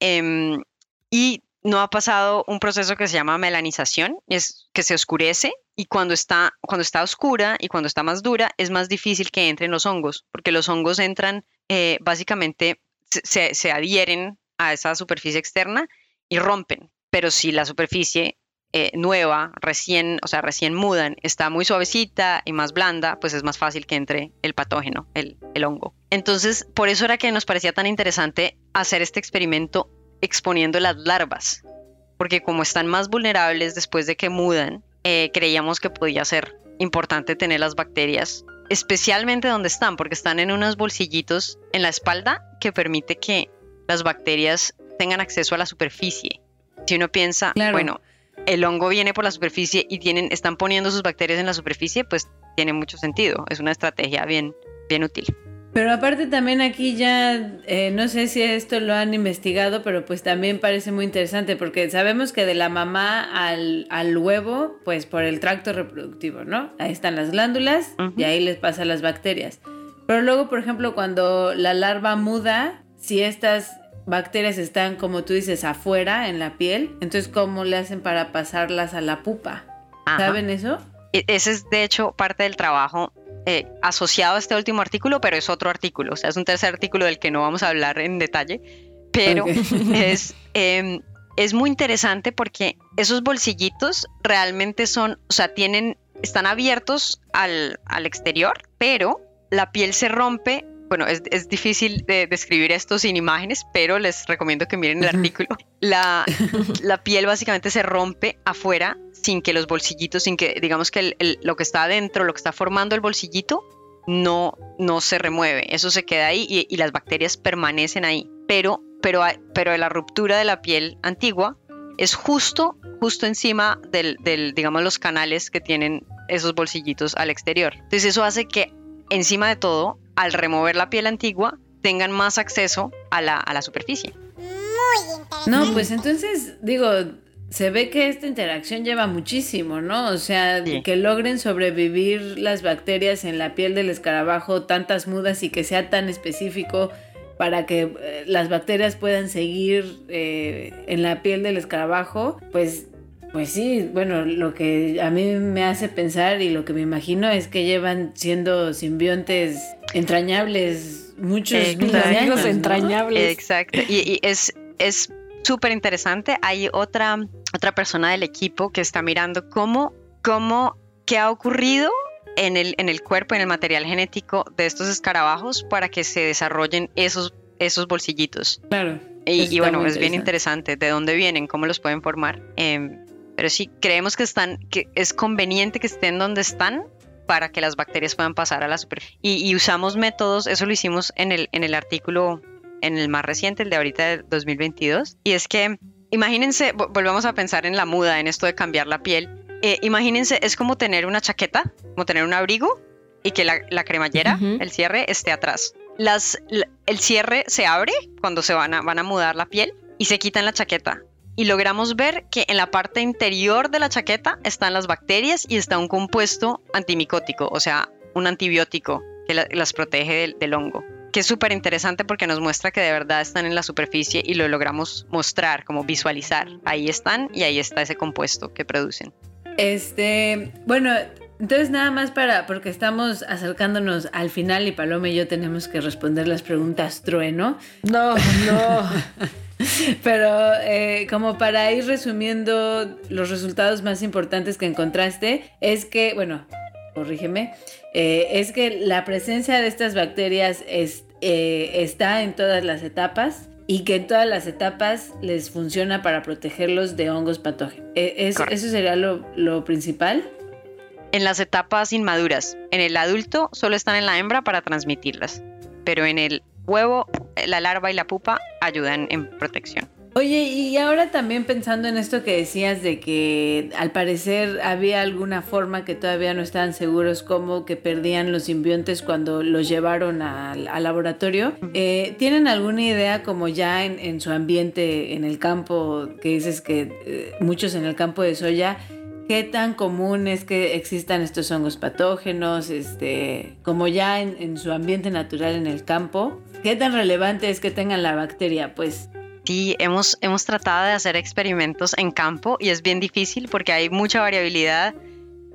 em, y no ha pasado un proceso que se llama melanización, es que se oscurece y cuando está, cuando está oscura y cuando está más dura es más difícil que entren los hongos, porque los hongos entran, eh, básicamente se, se, adhieren a esa superficie externa y rompen, pero si la superficie eh, nueva, recién, o sea, recién mudan, está muy suavecita y más blanda, pues es más fácil que entre el patógeno, el, hongo. Entonces, por eso era que nos parecía tan interesante hacer este experimento exponiendo las larvas, porque como están más vulnerables después de que mudan, eh, creíamos que podía ser importante tener las bacterias, especialmente donde están, porque están en unos bolsillitos en la espalda que permite que las bacterias tengan acceso a la superficie. Si uno piensa, bueno, el hongo viene por la superficie y tienen, están poniendo sus bacterias en la superficie, pues tiene mucho sentido. Es una estrategia bien, bien útil. Pero aparte también aquí ya, eh, no sé si esto lo han investigado, pero pues también parece muy interesante porque sabemos que de la mamá al, al huevo, pues por el tracto reproductivo, ¿no? Ahí están las glándulas y ahí les pasan las bacterias. Pero luego, por ejemplo, cuando la larva muda, si estas bacterias están, como tú dices, afuera en la piel, entonces ¿cómo le hacen para pasarlas a la pupa? ¿Saben eso? E, ese es de hecho parte del trabajo eh, asociado a este último artículo, pero es otro artículo, o sea, es un tercer artículo del que no vamos a hablar en detalle, pero (laughs) es, em, es muy interesante porque esos bolsillitos realmente son, o sea, tienen, están abiertos al, al exterior, pero la piel se rompe bueno, es, es, difícil de describir esto sin imágenes, pero les recomiendo que miren el artículo. La, (laughs) la, piel básicamente se rompe afuera sin que los bolsillitos, sin que digamos que lo que está adentro, lo que está formando el bolsillito, no, no se remueve. Eso se queda ahí y, las bacterias permanecen ahí. Pero, pero, pero la ruptura de la piel antigua es justo, justo encima del, del, digamos, los canales que tienen esos bolsillitos al exterior. Entonces eso hace que encima de todo al remover la piel antigua, tengan más acceso a la, a la superficie. Muy interesante. No, pues entonces, digo, se ve que esta interacción lleva muchísimo, ¿no? O sea, que logren sobrevivir las bacterias en la piel del escarabajo, tantas mudas y que sea tan específico para que eh, las bacterias puedan seguir eh, en la piel del escarabajo, pues pues sí, bueno, lo que a mí me hace pensar y lo que me imagino es que llevan siendo simbiontes entrañables muchos años. entrañables. Exacto. Y, es es súper interesante. Hay otra, otra persona del equipo que está mirando cómo, cómo, qué ha ocurrido en el, en el cuerpo, en el material genético de estos escarabajos para que se desarrollen esos, esos bolsillitos. Claro. Y, bueno, es bien interesante de dónde vienen, cómo los pueden formar. Em, pero sí, creemos que, están, que es conveniente que estén donde están para que las bacterias puedan pasar a la superficie. Y, usamos métodos, eso lo hicimos en el, en el artículo, en el más reciente, el de ahorita de 2022. Y es que, imagínense, volvemos a pensar en la muda, en esto de cambiar la piel. Eh, imagínense, es como tener una chaqueta, como tener un abrigo y que la, cremallera, el cierre, esté atrás. Las, el cierre se abre cuando se van a, van a mudar la piel y se quitan la chaqueta y logramos ver que en la parte interior de la chaqueta están las bacterias y está un compuesto antimicótico, o sea, un antibiótico que las protege del, hongo. Que es súper interesante porque nos muestra que de verdad están en la superficie y lo logramos mostrar, como visualizar. Ahí están y ahí está ese compuesto que producen. Este, bueno, entonces nada más para, porque estamos acercándonos al final y Paloma y yo tenemos que responder las preguntas trueno. No, no. (laughs) (laughs) Pero eh, como para ir resumiendo los resultados más importantes que encontraste, es que, bueno, corrígeme, eh, es que la presencia de estas bacterias es, eh, está en todas las etapas y que en todas las etapas les funciona para protegerlos de hongos patógenos. ¿Eso sería lo, lo principal? En las etapas inmaduras, en el adulto solo están en la hembra para transmitirlas, pero en el huevo, la larva y la pupa ayudan en protección. Oye, y ahora también pensando en esto que decías de que al parecer había alguna forma que todavía no estaban seguros cómo que perdían los simbiontes cuando los llevaron al, laboratorio, eh, ¿tienen alguna idea como ya en, su ambiente en el campo, que dices que eh, muchos en el campo de soya, qué tan común es que existan estos hongos patógenos, este, como ya en, en su ambiente natural en el campo? ¿Qué tan relevante es que tengan la bacteria? Pues Sí, hemos, hemos tratado de hacer experimentos en campo y es bien difícil porque hay mucha variabilidad.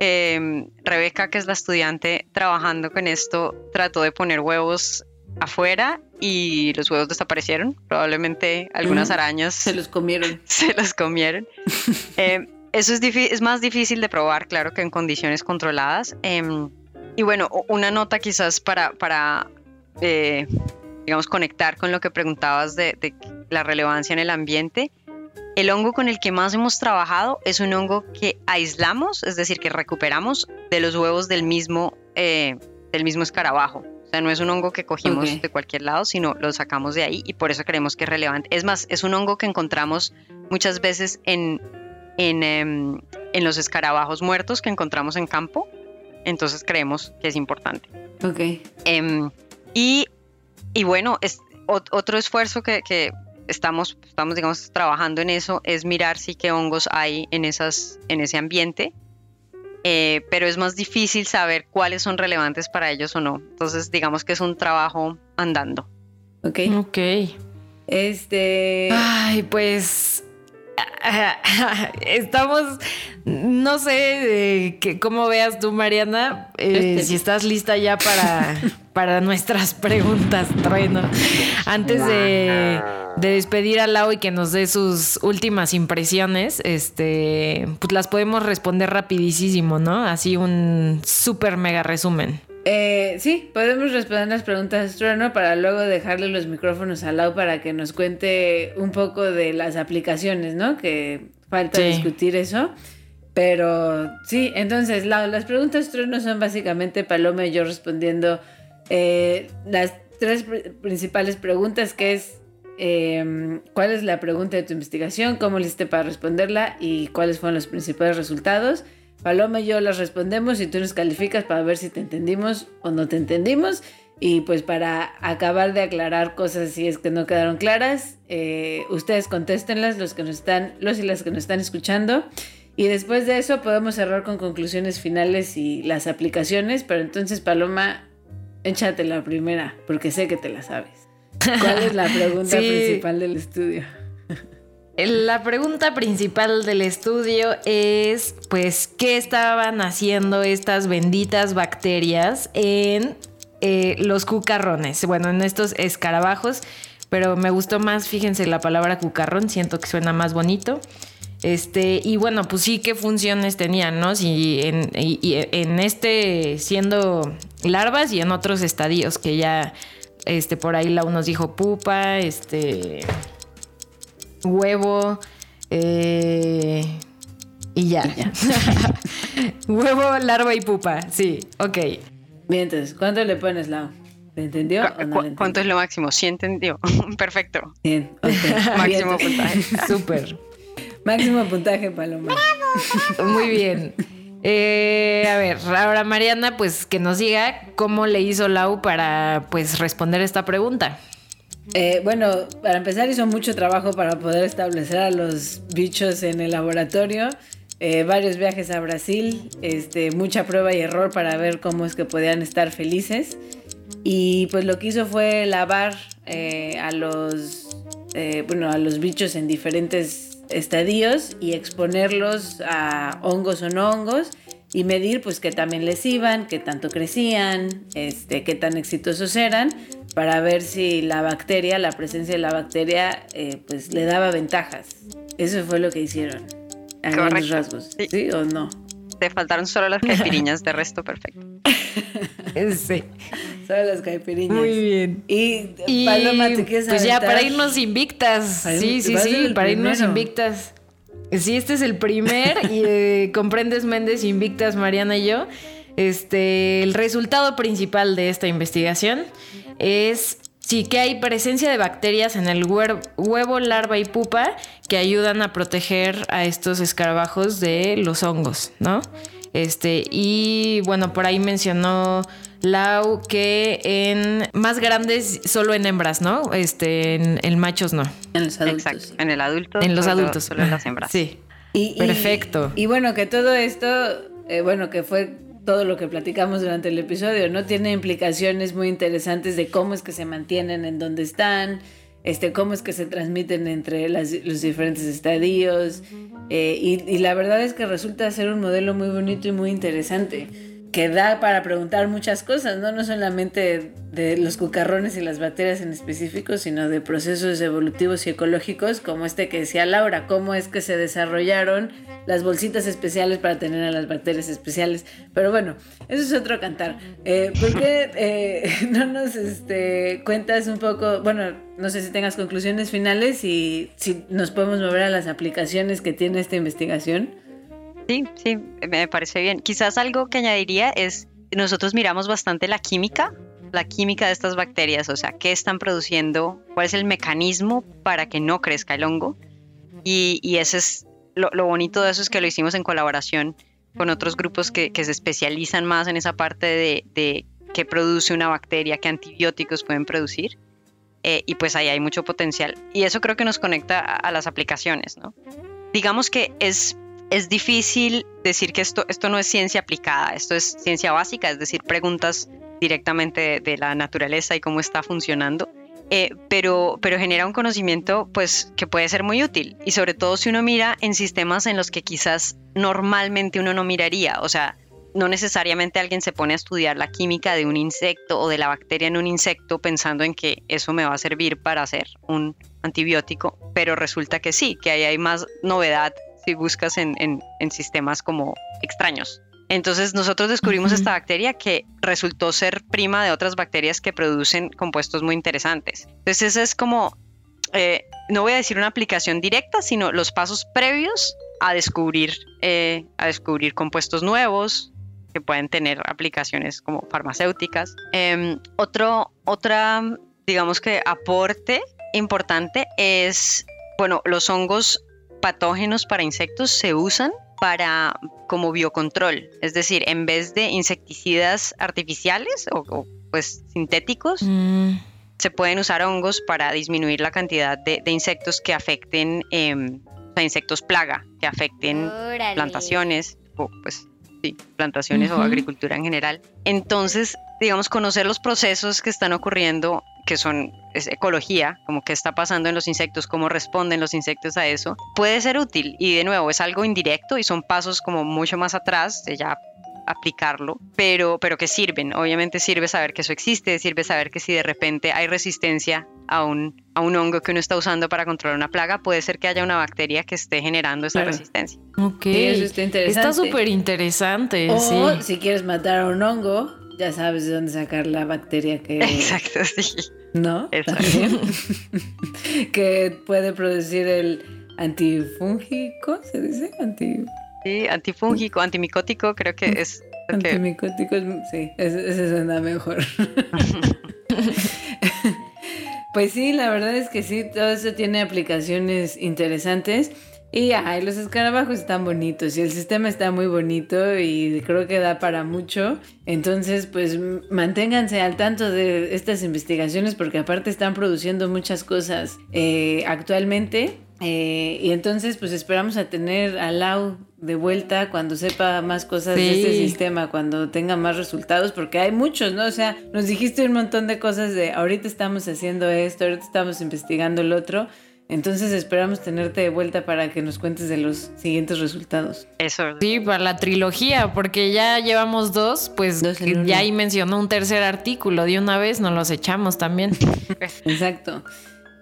Em, Rebeca, que es la estudiante trabajando con esto, trató de poner huevos afuera y los huevos desaparecieron. Probablemente algunas arañas se los comieron. (laughs) Se los comieron. (laughs) Em, eso es, es más difícil de probar, claro, que en condiciones controladas. Em, y bueno, una nota quizás para, para eh, digamos, conectar con lo que preguntabas de, la relevancia en el ambiente. el hongo con el que más hemos trabajado es un hongo que aislamos, es decir, que recuperamos de los huevos del mismo, eh, del mismo escarabajo. O sea, no es un hongo que cogimos de cualquier lado, sino lo sacamos de ahí y por eso creemos que es relevante. Es más, es un hongo que encontramos muchas veces en, en, em, en los escarabajos muertos que encontramos en campo. Entonces creemos que es importante. Ok. Em, y, y, bueno, es, otro esfuerzo que, que, estamos, estamos, digamos, trabajando en eso es mirar si qué hongos hay en, esas, en ese ambiente eh, pero es más difícil saber cuáles son relevantes para ellos o no. Entonces, digamos que es un trabajo andando. Ok. Ok. Este. Ay, pues. (laughs) Estamos, no sé que, cómo veas tú, Mariana, eh, este. si estás lista ya para, (laughs) para nuestras preguntas, trueno. Antes de, de, despedir a Lau y que nos dé sus últimas impresiones, este, pues las podemos responder rapidísimo, ¿no? Así un súper mega resumen. Eh, sí, podemos responder las preguntas Trueno para luego dejarle los micrófonos a Lau para que nos cuente un poco de las aplicaciones, ¿no? Que falta discutir eso. Pero sí, entonces Lau, las preguntas Trueno son básicamente Paloma y yo respondiendo eh, las tres principales preguntas que es em, cuál es la pregunta de tu investigación, cómo le hiciste para responderla y cuáles fueron los principales resultados. Paloma y yo las respondemos y tú nos calificas para ver si te entendimos o no te entendimos. Y pues para acabar de aclarar cosas si es que no quedaron claras, eh, ustedes contéstenlas, los que nos están, los y las que nos están escuchando. Y después de eso podemos cerrar con conclusiones finales y las aplicaciones. Pero entonces, Paloma, échate la primera, porque sé que te la sabes. ¿Cuál es la pregunta (laughs) principal del estudio? (laughs) La pregunta principal del estudio es, pues, ¿qué estaban haciendo estas benditas bacterias en eh, los cucarrones? Bueno, en estos escarabajos, pero me gustó más, fíjense, la palabra cucarrón, siento que suena más bonito. Este, y bueno, pues sí, qué funciones tenían, ¿no? En, en este siendo larvas y en otros estadios que ya, este, por ahí la nos dijo pupa, este huevo eh, y ya. (laughs) huevo, larva y pupa, sí, ok. Bien, entonces, ¿cuánto le pones, Lau? ¿Le entendió o no le ¿Cuánto es lo máximo? Sí entendió. (laughs) Perfecto. Bien, (laughs) máximo puntaje. Súper. máximo puntaje, Paloma. Muy bien. Eh, a ver, ahora Mariana, pues que nos diga cómo le hizo Lau para pues responder esta pregunta. Eh, bueno, para empezar hizo mucho trabajo para poder establecer a los bichos en el laboratorio. Eh, varios viajes a Brasil, este, mucha prueba y error para ver cómo es que podían estar felices. Y pues lo que hizo fue lavar eh, a, los, bueno, a los bichos en diferentes estadios y exponerlos a hongos o no hongos y medir pues qué también les iban, qué tanto crecían, este, qué tan exitosos eran, para ver si la bacteria, la presencia de la bacteria, eh, pues le daba ventajas. Eso fue lo que hicieron. A grandes rasgos. Sí. o no? Te faltaron solo las caipiriñas, de resto perfecto. (laughs) sí. Solo las caipiriñas. Muy bien. Y, Paloma, ¿te quieres Pues ya, para irnos invictas. sí, sí, sí, para irnos invictas. Sí, este es el primer y eh, comprendes Méndez Invictas, Mariana y yo. Este, el resultado principal de esta investigación es sí que hay presencia de bacterias en el huevo, larva y pupa que ayudan a proteger a estos escarabajos de los hongos, ¿no? Este, y bueno, por ahí mencionó Lau que en más grandes solo en hembras, ¿no? Este, en, machos no. En los adultos. Exacto, en el adulto. En los adultos. Solo en las hembras. Sí. Y, Perfecto. Y, bueno, que todo esto, eh, bueno, que fue todo lo que platicamos durante el episodio, ¿no? Tiene implicaciones muy interesantes de cómo es que se mantienen en donde están, este, cómo es que se transmiten entre los diferentes estadios. Eh, y, y, la verdad es que resulta ser un modelo muy bonito y muy interesante. Que da para preguntar muchas cosas, ¿no? No solamente de los cucarrones y las bacterias en específico, sino de procesos evolutivos y ecológicos, como este que decía Laura, cómo es que se desarrollaron las bolsitas especiales para tener a las bacterias especiales. Pero bueno, eso es otro cantar. Eh, ¿Por qué eh, (laughs) no nos este, cuentas un poco, bueno, no sé si tengas conclusiones finales y si nos podemos mover a las aplicaciones que tiene esta investigación? Sí, sí, me parece bien. Quizás algo que añadiría es, nosotros miramos bastante la química, la química de estas bacterias, o sea, qué están produciendo, cuál es el mecanismo para que no crezca el hongo. Y, y ese es lo, bonito de eso es que lo hicimos en colaboración con otros grupos que, se especializan más en esa parte de, de qué produce una bacteria, qué antibióticos pueden producir. Eh, y pues ahí hay mucho potencial. Y eso creo que nos conecta a, a las aplicaciones, ¿no? Digamos que es es difícil decir que esto, esto no es ciencia aplicada, esto es ciencia básica, es decir, preguntas directamente de, la naturaleza y cómo está funcionando. Eh, pero, pero genera un conocimiento pues que puede ser muy útil y sobre todo si uno mira en sistemas en los que quizás normalmente uno no miraría, o sea, no necesariamente alguien se pone a estudiar la química de un insecto o de la bacteria en un insecto pensando en que eso me va a servir para hacer un antibiótico, pero resulta que sí, que ahí hay más novedad si buscas en, sistemas como extraños. Entonces nosotros descubrimos esta bacteria que resultó ser prima de otras bacterias que producen compuestos muy interesantes. Entonces esa es como, eh, no voy a decir una aplicación directa, sino los pasos previos a descubrir, eh, a descubrir compuestos nuevos que pueden tener aplicaciones como farmacéuticas. Em, otro, otra, digamos que aporte importante es, bueno, los hongos patógenos para insectos se usan para como biocontrol, es decir, en vez de insecticidas artificiales o, pues sintéticos, mm. se pueden usar hongos para disminuir la cantidad de, insectos que afecten, eh, o sea, insectos plaga, que afecten plantaciones o pues sí, plantaciones o agricultura en general. Entonces, digamos, conocer los procesos que están ocurriendo que son es ecología, como qué está pasando en los insectos, cómo responden los insectos a eso, puede ser útil y de nuevo es algo indirecto y son pasos como mucho más atrás de ya aplicarlo, pero, pero que sirven. Obviamente sirve saber que eso existe, sirve saber que si de repente hay resistencia a un, a un hongo que uno está usando para controlar una plaga, puede ser que haya una bacteria que esté generando esa resistencia. Ok, eso está interesante. Está súper interesante. O si quieres matar a un hongo, ya sabes de dónde sacar la bacteria que... (laughs) Exacto, sí. ¿No? Exacto. (laughs) que puede producir el antifúngico, ¿se dice? Anti... Sí, antifúngico, antimicótico, creo que es... Antimicótico, sí, ese, suena mejor. (laughs) pues sí, la verdad es que sí, todo eso tiene aplicaciones interesantes. Y ay, los escarabajos están bonitos y el sistema está muy bonito y creo que da para mucho. Entonces, pues manténganse al tanto de estas investigaciones porque aparte están produciendo muchas cosas eh, actualmente. Eh, y entonces, pues esperamos a tener a Lau de vuelta cuando sepa más cosas de este sistema, cuando tenga más resultados, porque hay muchos, ¿no? O sea, nos dijiste un montón de cosas de ahorita estamos haciendo esto, ahorita estamos investigando el otro entonces esperamos tenerte de vuelta para que nos cuentes de los siguientes resultados. Eso. Sí, para la trilogía, porque ya llevamos dos, pues ya ahí mencionó un tercer artículo, de una vez nos los echamos también. (laughs) Exacto.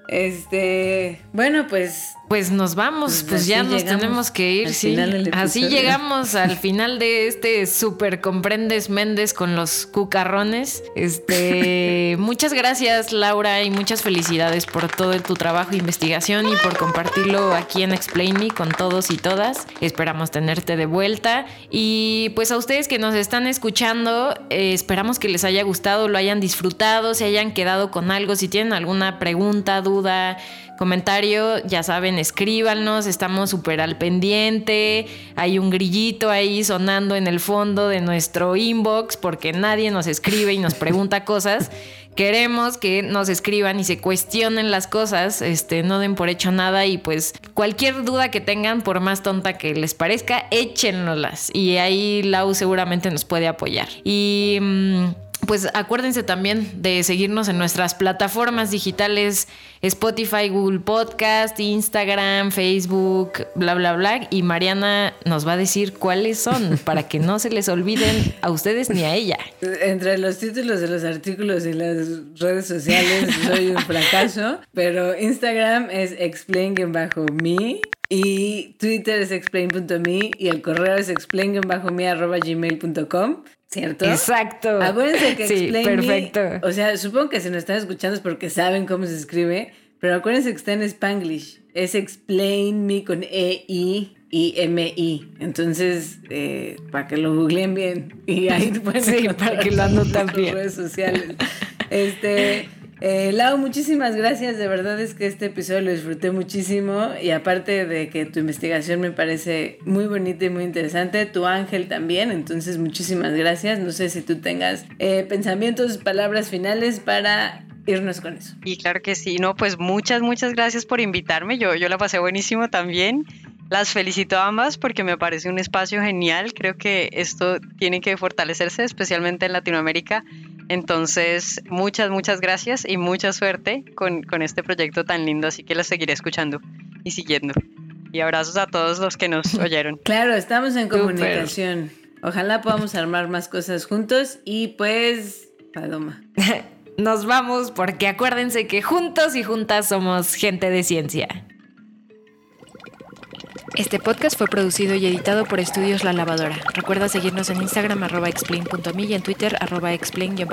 Este, bueno, pues pues nos vamos, pues, pues ya nos tenemos que ir, sí. Así llegamos al (laughs) final de este Super Comprendes Méndez con los cucarrones. Este, (laughs) muchas gracias Laura y muchas felicidades por todo tu trabajo e investigación y por compartirlo aquí en Explain Me con todos y todas. Esperamos tenerte de vuelta y pues a ustedes que nos están escuchando, eh, esperamos que les haya gustado, lo hayan disfrutado, se hayan quedado con algo, si tienen alguna pregunta, duda, comentario, ya saben, escríbanos, estamos súper al pendiente, hay un grillito ahí sonando en el fondo de nuestro inbox porque nadie nos escribe y nos pregunta (laughs) cosas. Queremos que nos escriban y se cuestionen las cosas, este, no den por hecho nada y pues cualquier duda que tengan, por más tonta que les parezca, échennoslas y ahí Lau seguramente nos puede apoyar. Y... Mm, pues acuérdense también de seguirnos en nuestras plataformas digitales, Spotify, Google Podcast, Instagram, Facebook, bla, bla, bla. Y Mariana nos va a decir cuáles son (laughs) para que no se les olviden a ustedes ni a ella. Entre los títulos de los artículos y las redes sociales soy un (laughs) fracaso, pero Instagram es explain-me y Twitter es explain.me y el correo es explain-me.gmail.com. ¿Cierto? Exacto. Acuérdense que sí, explain perfecto. Me, o sea, supongo que si nos están escuchando es porque saben cómo se escribe, pero acuérdense que está en Spanglish. Es explain me con E-I y M-I. Entonces, eh, para que lo googleen bien y ahí (laughs) pueden Sí, para que lo anoten en redes sociales. Este. Eh, Lau, muchísimas gracias. De verdad es que este episodio lo disfruté muchísimo. Y aparte de que tu investigación me parece muy bonita y muy interesante, tu ángel también. Entonces, muchísimas gracias. No sé si tú tengas eh, pensamientos, palabras finales para irnos con eso. Y claro que sí, no, pues muchas, muchas gracias por invitarme. Yo, yo la pasé buenísimo también. Las felicito a ambas porque me parece un espacio genial. Creo que esto tiene que fortalecerse, especialmente en Latinoamérica. Entonces, muchas, muchas gracias y mucha suerte con, con este proyecto tan lindo. Así que lo seguiré escuchando y siguiendo. Y abrazos a todos los que nos (laughs) oyeron. Claro, estamos en comunicación. Ojalá podamos armar más cosas juntos y pues, Paloma. (laughs) Nos vamos porque acuérdense que juntos y juntas somos gente de ciencia. Este podcast fue producido y editado por Estudios La Lavadora. Recuerda seguirnos en Instagram arroba explain.me y en Twitter arroba explain-me.